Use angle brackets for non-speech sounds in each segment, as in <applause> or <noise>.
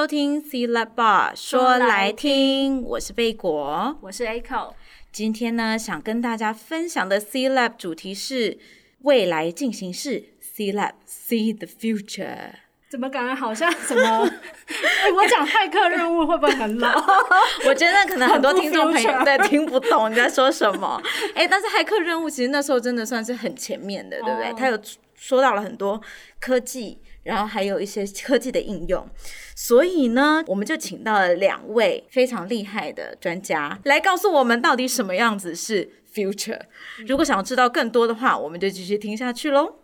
收听 C Lab Bar 说来听，我是贝果，我是 Echo。今天呢，想跟大家分享的 C Lab 主题是未来进行式，C Lab See the Future。怎么感觉好像 <laughs> 什么？欸、我讲骇客任务会不会很老？<laughs> 我觉得可能很多听众朋友在听不懂你在说什么。<laughs> 哎、欸，但是骇客任务其实那时候真的算是很前面的，对不对？他有说到了很多科技。然后还有一些科技的应用，所以呢，我们就请到了两位非常厉害的专家来告诉我们到底什么样子是 future。如果想要知道更多的话，我们就继续听下去喽。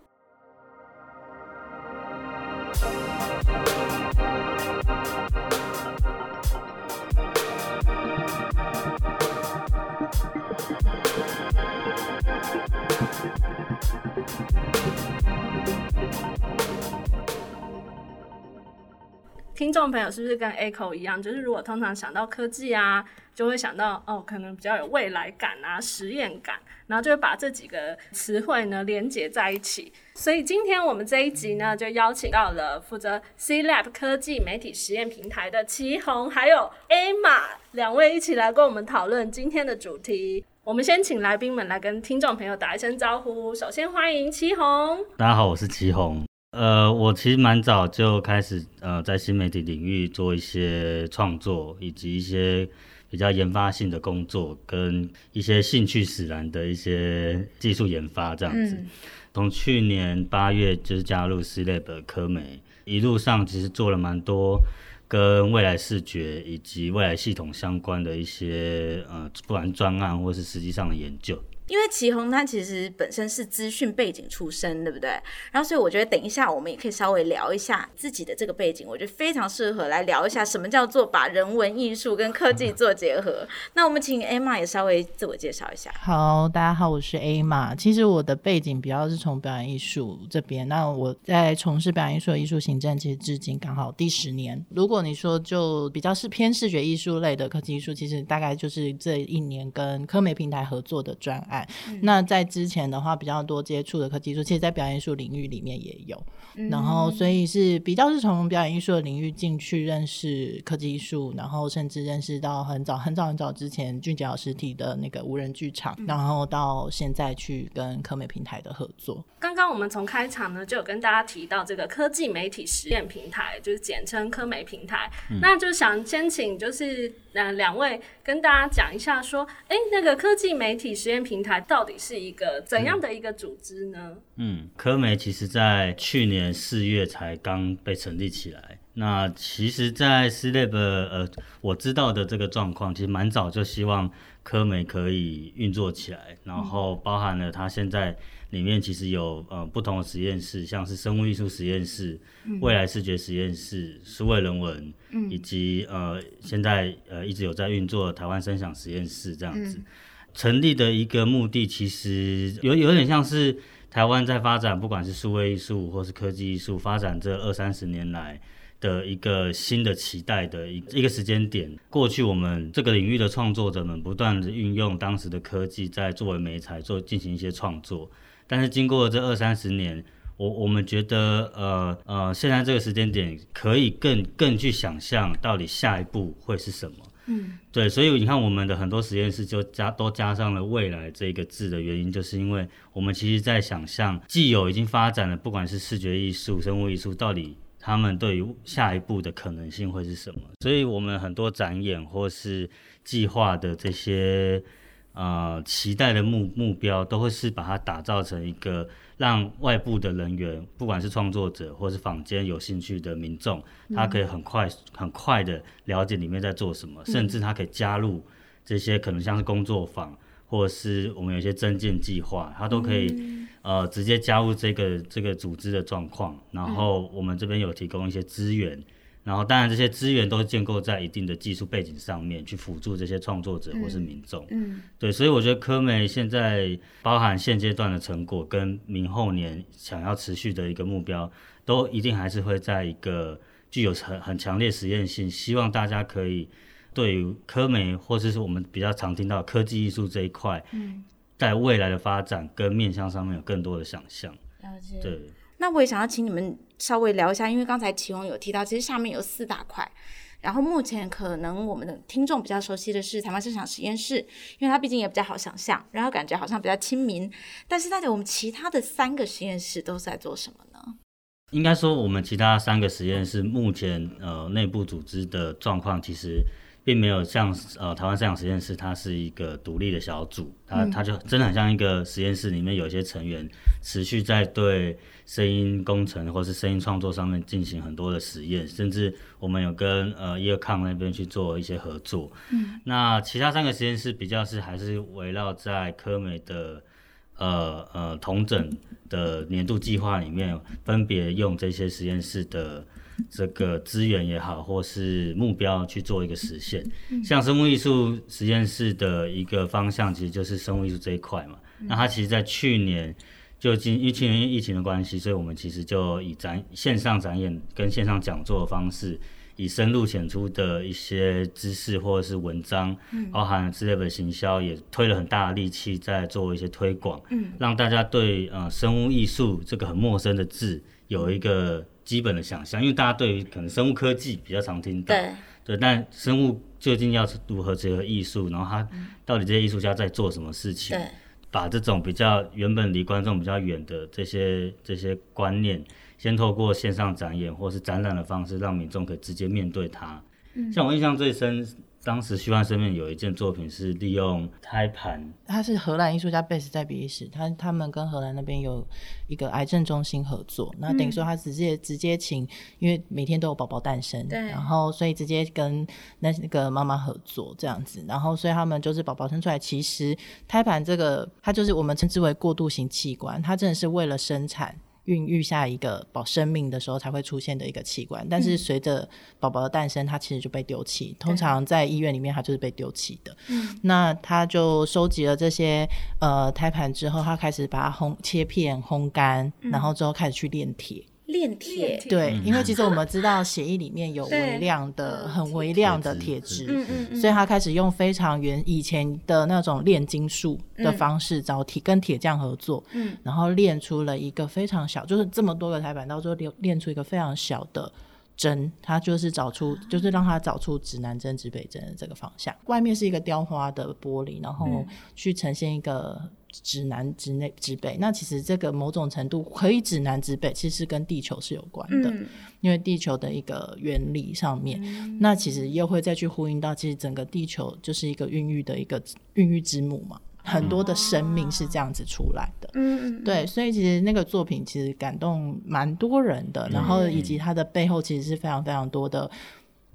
听众朋友是不是跟 Echo 一样？就是如果通常想到科技啊，就会想到哦，可能比较有未来感啊、实验感，然后就会把这几个词汇呢连接在一起。所以今天我们这一集呢，就邀请到了负责 C Lab 科技媒体实验平台的祁宏，还有 Emma 两位一起来跟我们讨论今天的主题。我们先请来宾们来跟听众朋友打一声招呼。首先欢迎祁宏。大家好，我是祁宏。呃，我其实蛮早就开始呃，在新媒体领域做一些创作，以及一些比较研发性的工作，跟一些兴趣使然的一些技术研发这样子。从、嗯、去年八月就是加入 C Lab 科美，一路上其实做了蛮多跟未来视觉以及未来系统相关的一些呃，不管专案或是实际上的研究。因为祁宏他其实本身是资讯背景出身，对不对？然后所以我觉得等一下我们也可以稍微聊一下自己的这个背景，我觉得非常适合来聊一下什么叫做把人文艺术跟科技做结合。<laughs> 那我们请 Emma 也稍微自我介绍一下。好，大家好，我是 Emma。其实我的背景比较是从表演艺术这边，那我在从事表演艺术的艺术行政，其实至今刚好第十年。如果你说就比较是偏视觉艺术类的科技艺术，其实大概就是这一年跟科媒平台合作的专案。嗯、那在之前的话，比较多接触的科技艺术，其实，在表演艺术领域里面也有。嗯、然后，所以是比较是从表演艺术的领域进去认识科技艺术，然后甚至认识到很早很早很早之前俊杰老师提的那个无人剧场，嗯、然后到现在去跟科美平台的合作。刚刚我们从开场呢，就有跟大家提到这个科技媒体实验平台，就是简称科美平台。嗯、那就想先请就是呃两位跟大家讲一下，说，哎，那个科技媒体实验平台到底是一个怎样的一个组织呢？嗯，科媒其实在去年四月才刚被成立起来。那其实，在 C Lab 呃，我知道的这个状况，其实蛮早就希望科媒可以运作起来，然后包含了它现在。里面其实有呃不同的实验室，像是生物艺术实验室、嗯、未来视觉实验室、数位人文，嗯、以及呃现在呃一直有在运作的台湾声响实验室这样子。嗯、成立的一个目的其实有有点像是台湾在发展，不管是数位艺术或是科技艺术，发展这二三十年来的一个新的期待的一一个时间点。过去我们这个领域的创作者们不断的运用当时的科技，在作为媒材做进行一些创作。但是经过这二三十年，我我们觉得，呃呃，现在这个时间点可以更更去想象到底下一步会是什么。嗯，对，所以你看我们的很多实验室就加都加上了“未来”这个字的原因，就是因为我们其实在想象既有已经发展的，不管是视觉艺术、生物艺术，到底他们对于下一步的可能性会是什么？所以我们很多展演或是计划的这些。呃，期待的目目标都会是把它打造成一个让外部的人员，不管是创作者或是坊间有兴趣的民众，他可以很快很快的了解里面在做什么，嗯、甚至他可以加入这些可能像是工作坊，或者是我们有一些增进计划，他都可以、嗯、呃直接加入这个这个组织的状况，然后我们这边有提供一些资源。然后，当然，这些资源都是建构在一定的技术背景上面，去辅助这些创作者或是民众。嗯，嗯对，所以我觉得科媒现在包含现阶段的成果，跟明后年想要持续的一个目标，都一定还是会在一个具有很很强烈实验性，希望大家可以对于科媒或者是我们比较常听到科技艺术这一块，嗯，在未来的发展跟面向上面有更多的想象。了解。对。那我也想要请你们稍微聊一下，因为刚才启宏有提到，其实下面有四大块。然后目前可能我们的听众比较熟悉的是台湾生产实验室，因为它毕竟也比较好想象，然后感觉好像比较亲民。但是大家我们其他的三个实验室都是在做什么呢？应该说，我们其他三个实验室目前呃内部组织的状况其实。并没有像呃台湾生产实验室，它是一个独立的小组，它它就真的很像一个实验室里面有一些成员持续在对声音工程或是声音创作上面进行很多的实验，甚至我们有跟呃叶康那边去做一些合作。嗯，那其他三个实验室比较是还是围绕在科美的呃呃同整的年度计划里面，分别用这些实验室的。这个资源也好，或是目标去做一个实现，像生物艺术实验室的一个方向，其实就是生物艺术这一块嘛。那它其实，在去年就因为去年疫情的关系，所以我们其实就以展线上展演跟线上讲座的方式，以深入浅出的一些知识或者是文章，包含 C-level 行销，也推了很大的力气在做一些推广，让大家对呃生物艺术这个很陌生的字有一个。基本的想象，因为大家对于可能生物科技比较常听到，对，对，但生物究竟要如何结合艺术，然后他到底这些艺术家在做什么事情，对，把这种比较原本离观众比较远的这些这些观念，先透过线上展演或是展览的方式，让民众可以直接面对它。嗯，像我印象最深。当时虚幻生命有一件作品是利用胎盘，他是荷兰艺术家贝斯在比利时，他他们跟荷兰那边有一个癌症中心合作，那等于说他直接直接请，因为每天都有宝宝诞生，对，然后所以直接跟那那个妈妈合作这样子，然后所以他们就是宝宝生出来，其实胎盘这个它就是我们称之为过渡型器官，它真的是为了生产。孕育下一个保生命的时候才会出现的一个器官，但是随着宝宝的诞生，它其实就被丢弃。通常在医院里面，它就是被丢弃的。嗯，那他就收集了这些呃胎盘之后，他开始把它烘切片烘干，然后之后开始去炼铁。炼铁，对，因为其实我们知道血液里面有微量的、很微量的铁质，所以他开始用非常原以前的那种炼金术的方式找铁，跟铁匠合作，嗯，然后炼出了一个非常小，就是这么多个台板，到最后炼炼出一个非常小的针，它就是找出，就是让它找出指南针、指北针的这个方向。外面是一个雕花的玻璃，然后去呈现一个。指南、指内、指北，那其实这个某种程度可以指南指北，其实跟地球是有关的，嗯、因为地球的一个原理上面，嗯、那其实又会再去呼应到，其实整个地球就是一个孕育的一个孕育之母嘛，很多的生命是这样子出来的，嗯，对，所以其实那个作品其实感动蛮多人的，然后以及它的背后其实是非常非常多的。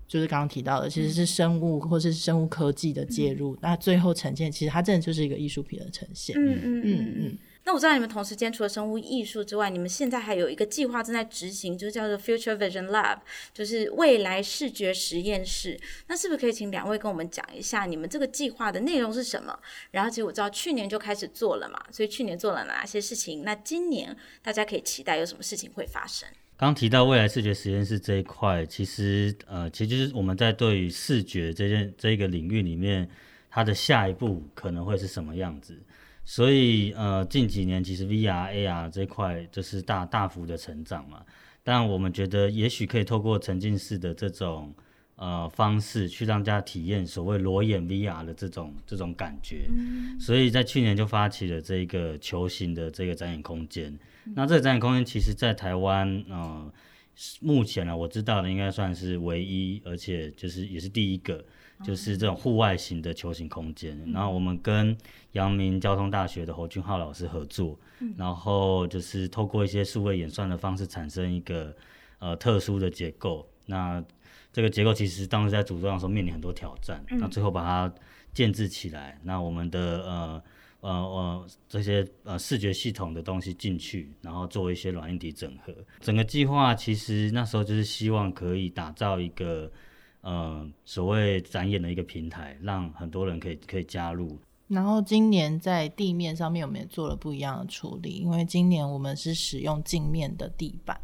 就是刚刚提到的，其实是生物或是生物科技的介入，嗯、那最后呈现，其实它真的就是一个艺术品的呈现。嗯嗯嗯嗯。那我知道你们同时间除了生物艺术之外，你们现在还有一个计划正在执行，就是叫做 Future Vision Lab，就是未来视觉实验室。那是不是可以请两位跟我们讲一下你们这个计划的内容是什么？然后其实我知道去年就开始做了嘛，所以去年做了哪些事情？那今年大家可以期待有什么事情会发生？刚提到未来视觉实验室这一块，其实呃，其实就是我们在对于视觉这件这一个领域里面，它的下一步可能会是什么样子。所以呃，近几年其实 VR、AR 这块就是大大幅的成长嘛。但我们觉得也许可以透过沉浸式的这种呃方式，去让大家体验所谓裸眼 VR 的这种这种感觉。嗯。所以在去年就发起了这个球形的这个展演空间。那这个展演空间其实，在台湾，呃，目前呢，我知道的应该算是唯一，而且就是也是第一个，就是这种户外型的球形空间。嗯、然后我们跟阳明交通大学的侯俊浩老师合作，嗯、然后就是透过一些数位演算的方式，产生一个呃特殊的结构。那这个结构其实当时在组装的时候面临很多挑战，那最后把它建置起来。那我们的呃。呃呃，这些呃视觉系统的东西进去，然后做一些软硬体整合。整个计划其实那时候就是希望可以打造一个呃所谓展演的一个平台，让很多人可以可以加入。然后今年在地面上面，我们也做了不一样的处理，因为今年我们是使用镜面的地板。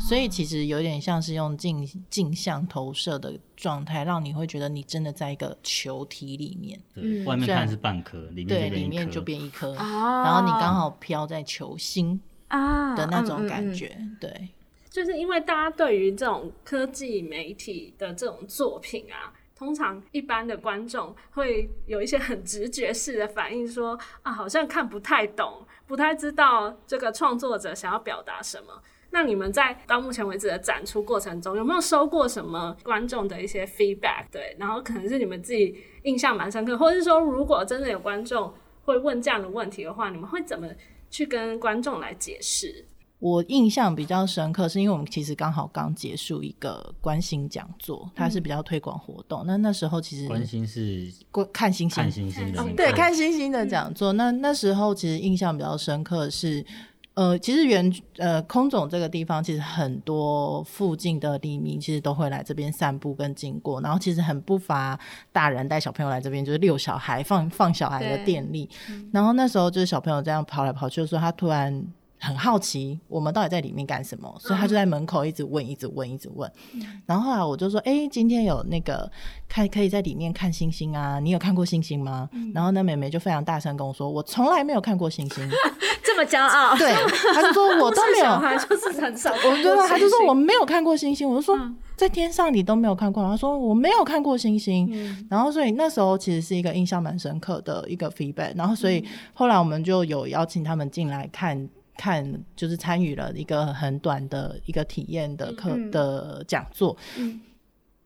所以其实有点像是用镜镜像投射的状态，让你会觉得你真的在一个球体里面。对，外面看是半颗，里面对，里面就变一颗。然后你刚好飘在球心啊的那种感觉，嗯嗯嗯对。就是因为大家对于这种科技媒体的这种作品啊，通常一般的观众会有一些很直觉式的反应说，说啊，好像看不太懂，不太知道这个创作者想要表达什么。那你们在到目前为止的展出过程中，有没有收过什么观众的一些 feedback？对，然后可能是你们自己印象蛮深刻，或者是说，如果真的有观众会问这样的问题的话，你们会怎么去跟观众来解释？我印象比较深刻，是因为我们其实刚好刚结束一个观星讲座，它是比较推广活动。那那时候其实观星是看星星，看星星的，哦，对，看星星的讲座。那那时候其实印象比较深刻的是，呃，其实原呃空总这个地方，其实很多附近的黎明其实都会来这边散步跟经过，然后其实很不乏大人带小朋友来这边，就是遛小孩、放放小孩的电力。然后那时候就是小朋友这样跑来跑去的时候，他突然。很好奇我们到底在里面干什么，所以他就在门口一直问，一直问，一直问。然后后来我就说：“哎、欸，今天有那个看可以在里面看星星啊，你有看过星星吗？”然后那妹妹就非常大声跟我说：“我从来没有看过星星。<laughs> ”这么骄傲？对，他就说我都没有，<laughs> 还就是很少。我觉得，他就说我没有看过星星。我就说在天上你都没有看过。他说我没有看过星星。然后所以那时候其实是一个印象蛮深刻的一个 feedback。然后所以后来我们就有邀请他们进来看。看，就是参与了一个很短的一个体验的课、嗯、的讲座。嗯，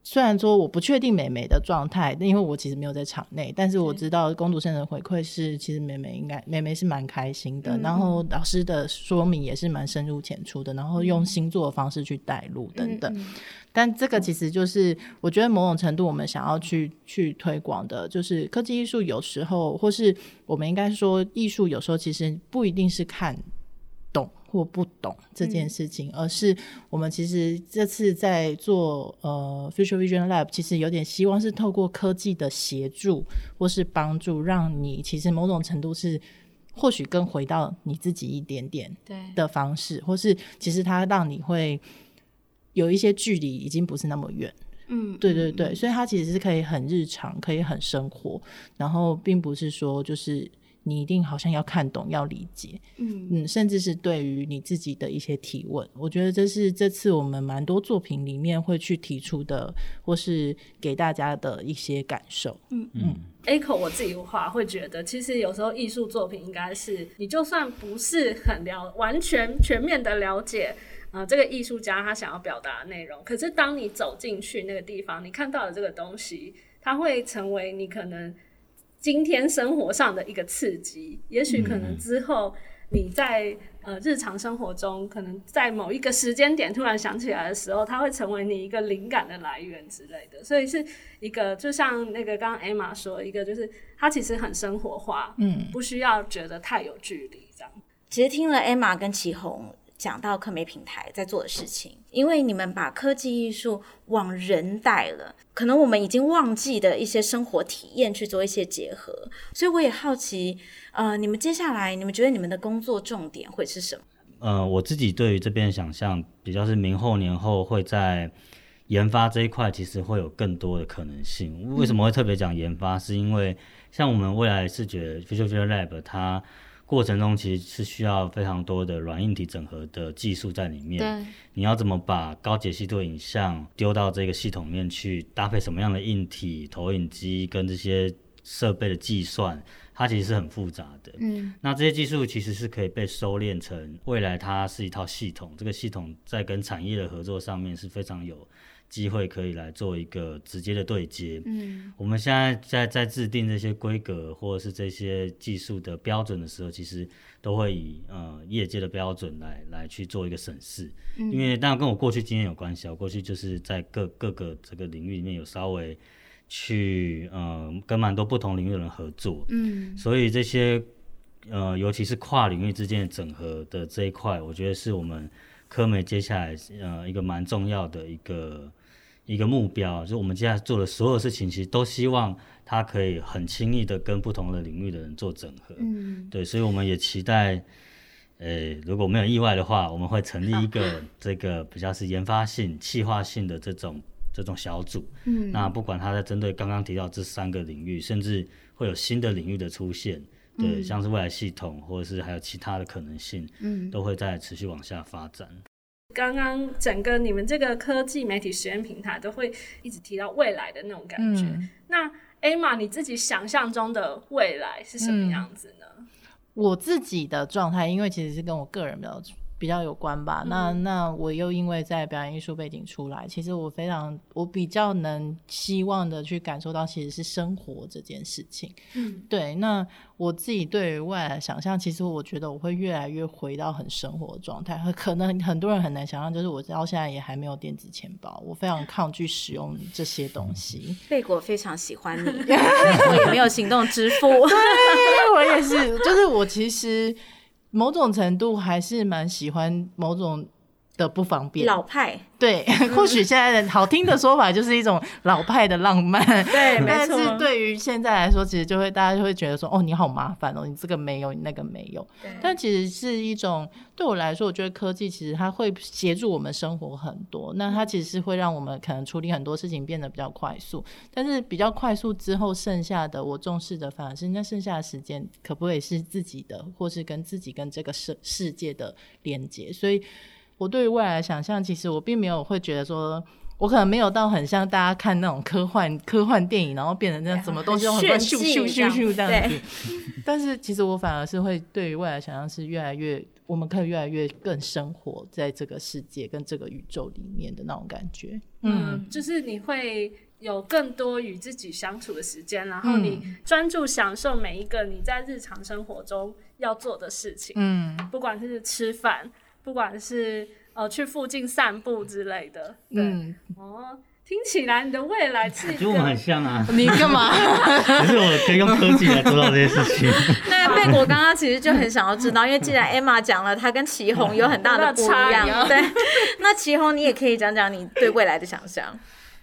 虽然说我不确定美美的状态，因为我其实没有在场内，但是我知道工读生的回馈是，其实美美应该美美是蛮开心的、嗯。然后老师的说明也是蛮深入浅出的，然后用星座的方式去带路等等、嗯。但这个其实就是我觉得某种程度我们想要去去推广的，就是科技艺术有时候，或是我们应该说艺术有时候其实不一定是看。懂或不懂这件事情，嗯，而是我们其实这次在做呃 Future Vision Lab，其实有点希望是透过科技的协助或是帮助，让你其实某种程度是或许更回到你自己一点点的方式，或是其实它让你会有一些距离已经不是那么远。嗯，对对对，所以它其实是可以很日常，可以很生活，然后并不是说就是。你一定好像要看懂、要理解，嗯。嗯，甚至是对于你自己的一些提问，我觉得这是这次我们蛮多作品里面会去提出的，或是给大家的一些感受。嗯。嗯，Echo 我自己的话会觉得，其实有时候艺术作品应该是你就算不是很了完全全面的了解，呃，这个艺术家他想要表达的内容，可是当你走进去那个地方，你看到的这个东西，它会成为你可能。今天生活上的一个刺激，也许可能之后你在呃日常生活中，可能在某一个时间点突然想起来的时候，它会成为你一个灵感的来源之类的。所以是一个，就像那个刚刚 Emma 说，一个就是它其实很生活化，嗯，不需要觉得太有距离这样。其实听了 Emma 跟启宏。讲到科媒平台在做的事情，因为你们把科技艺术往人带了，可能我们已经忘记的一些生活体验去做一些结合，所以我也好奇，呃，你们接下来你们觉得你们的工作重点会是什么？呃，我自己对于这边想象比较是明后年后会在研发这一块，其实会有更多的可能性。为什么会特别讲研发？是因为像我们未来视觉 Future Vision Lab 它。过程中其实是需要非常多的软硬体整合的技术在里面。对，你要怎么把高解析度影像丢到这个系统里面去，搭配什么样的硬体、投影机跟这些设备的计算，它其实是很复杂的。嗯，那这些技术其实是可以被收敛成未来它是一套系统，这个系统在跟产业的合作上面是非常有。机会可以来做一个直接的对接。嗯，我们现在在在制定这些规格或者是这些技术的标准的时候，其实都会以呃业界的标准来来去做一个审视。嗯，因为当然跟我过去经验有关系，我过去就是在各各个这个领域里面有稍微去呃跟蛮多不同领域的人合作。嗯，所以这些呃尤其是跨领域之间的整合的这一块，我觉得是我们科媒接下来呃一个蛮重要的一个。一个目标，就是我们接下来做的所有事情，其实都希望它可以很轻易的跟不同的领域的人做整合。嗯，对，所以我们也期待，呃，如果没有意外的话，我们会成立一个 <laughs> 这个比较是研发性、企划性的这种这种小组。嗯，那不管他在针对刚刚提到这三个领域，甚至会有新的领域的出现，对，像是未来系统或者是还有其他的可能性，嗯，都会在持续往下发展。刚刚整个你们这个科技媒体实验平台都会一直提到未来的那种感觉。嗯、那 Emma，你自己想象中的未来是什么样子呢？嗯、我自己的状态，因为其实是跟我个人比较。比较有关吧，那那我又因为在表演艺术背景出来，其实我非常我比较能希望的去感受到其实是生活这件事情。嗯，对。那我自己对于未来的想象，其实我觉得我会越来越回到很生活的状态。可能很多人很难想象，就是我到现在也还没有电子钱包，我非常抗拒使用这些东西。<laughs> 贝果非常喜欢你，<laughs> 我也没有行动支付。<laughs> 对，我也是，就是我其实。某种程度还是蛮喜欢某种的不方便，老派。对，或许现在的好听的说法就是一种老派的浪漫。<laughs> 对，但是对于现在来说，其实就会大家就会觉得说，哦，你好麻烦哦，你这个没有，你那个没有。但其实是一种对我来说，我觉得科技其实它会协助我们生活很多。那它其实是会让我们可能处理很多事情变得比较快速。但是比较快速之后，剩下的我重视的反而是那剩下的时间可不可以是自己的，或是跟自己跟这个世世界的连接。所以。我对于未来的想象，其实我并没有会觉得说，我可能没有到很像大家看那种科幻科幻电影，然后变成那什么东西都很快咻咻咻咻这样子。<laughs> 但是其实我反而是会对于未来想象是越来越，我们可以越来越更生活在这个世界跟这个宇宙里面的那种感觉。嗯，嗯，就是你会有更多与自己相处的时间，然后你专注享受每一个你在日常生活中要做的事情。嗯，不管是吃饭。不管是呃去附近散步之类的，对、嗯、哦，听起来你的未来是跟我们很像啊！你干嘛？<laughs> 可是我可以用科技来做到这些事情。那贝果刚刚其实就很想要知道，因为既然 Emma 讲了，她跟祁宏 <laughs> 有很大的不一样，对。<laughs> 那祁宏，你也可以讲讲你对未来的想象。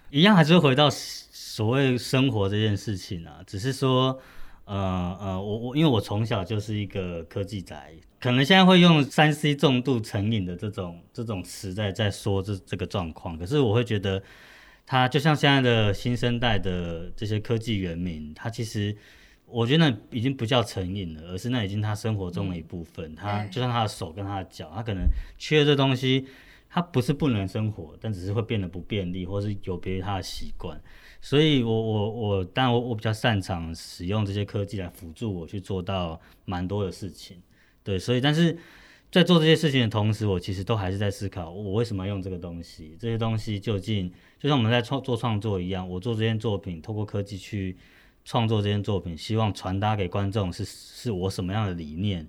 一样还是会回到所谓生活这件事情啊，只是说。呃呃，我我因为我从小就是一个科技宅，可能现在会用三 C 重度成瘾的这种这种词在在说这这个状况，可是我会觉得，他就像现在的新生代的这些科技原民，他其实我觉得那已经不叫成瘾了，而是那已经他生活中的一部分。嗯、他就像他的手跟他的脚，他可能缺这东西，他不是不能生活，但只是会变得不便利，或是有别于他的习惯。所以我，我我我，当然我我比较擅长使用这些科技来辅助我去做到蛮多的事情，对，所以，但是在做这些事情的同时，我其实都还是在思考，我为什么要用这个东西？这些东西究竟就像我们在创做创作一样，我做这件作品，透过科技去创作这件作品，希望传达给观众是是我什么样的理念，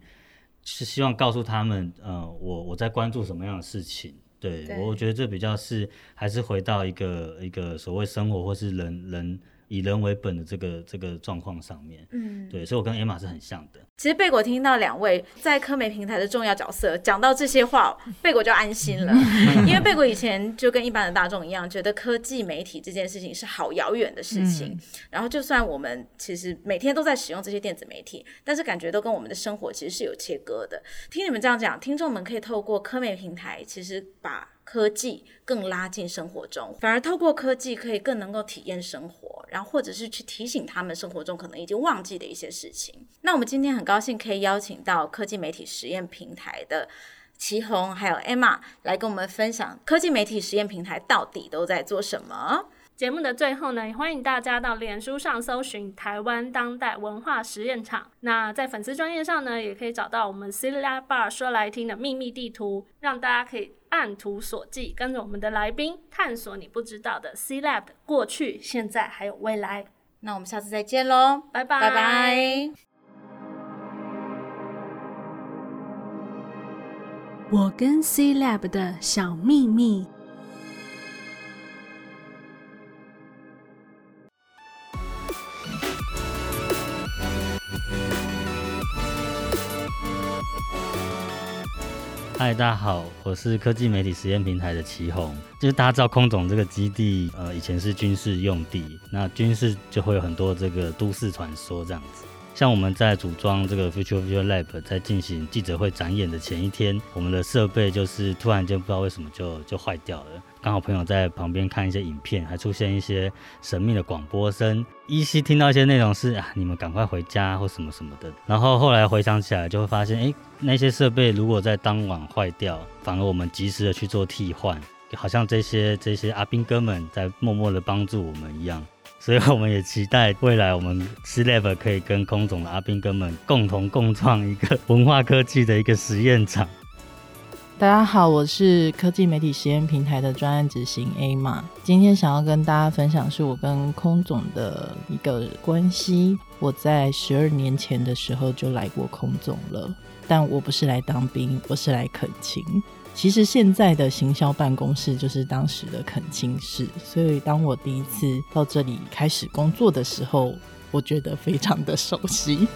是希望告诉他们，呃，我我在关注什么样的事情。对，对我觉得这比较是还是回到一个一个所谓生活或是人人以人为本的这个这个状况上面。嗯，对，所以我跟 Emma 是很像的。其实贝果听到两位在科媒平台的重要角色讲到这些话，贝果就安心了，<laughs> 因为贝果以前就跟一般的大众一样，觉得科技媒体这件事情是好遥远的事情。嗯、然后就算我们其实每天都在使用这些电子媒体，但是感觉都跟我们的生活其实是有切割的。听你们这样讲，听众们可以透过科媒平台，其实把科技更拉进生活中，反而透过科技可以更能够体验生活，然后或者是去提醒他们生活中可能已经忘记的一些事情。那我们今天很高兴可以邀请到科技媒体实验平台的祁宏还有 Emma 来跟我们分享科技媒体实验平台到底都在做什么。节目的最后呢，也欢迎大家到脸书上搜寻台湾当代文化实验场。那在粉丝专页上呢，也可以找到我们 C-LAB Bar 说来听的秘密地图，让大家可以按图索骥，跟着我们的来宾探索你不知道的 C-LAB 的过去、现在还有未来。那我们下次再见喽，拜拜拜拜。我跟 C-LAB 的小秘密。嗨，大家好，我是科技媒体实验平台的祁红。就是大家知道空总这个基地，呃，以前是军事用地，那军事就会有很多这个都市传说这样子。像我们在组装这个 Future Future Lab，在进行记者会展演的前一天，我们的设备就是突然间不知道为什么就就坏掉了。刚好朋友在旁边看一些影片，还出现一些神秘的广播声，依稀听到一些内容是啊，你们赶快回家或什么什么的。然后后来回想起来，就会发现，哎，那些设备如果在当晚坏掉，反而我们及时的去做替换，好像这些这些阿兵哥们在默默的帮助我们一样。所以我们也期待未来我们 C-LAB 可以跟空总的阿兵哥们共同共创一个文化科技的一个实验场。大家好，我是科技媒体实验平台的专案执行 A 马，今天想要跟大家分享是我跟空总的一个关系。我在十二年前的时候就来过空总了，但我不是来当兵，我是来恳请。其实现在的行销办公室就是当时的恳亲室，所以当我第一次到这里开始工作的时候，我觉得非常的熟悉。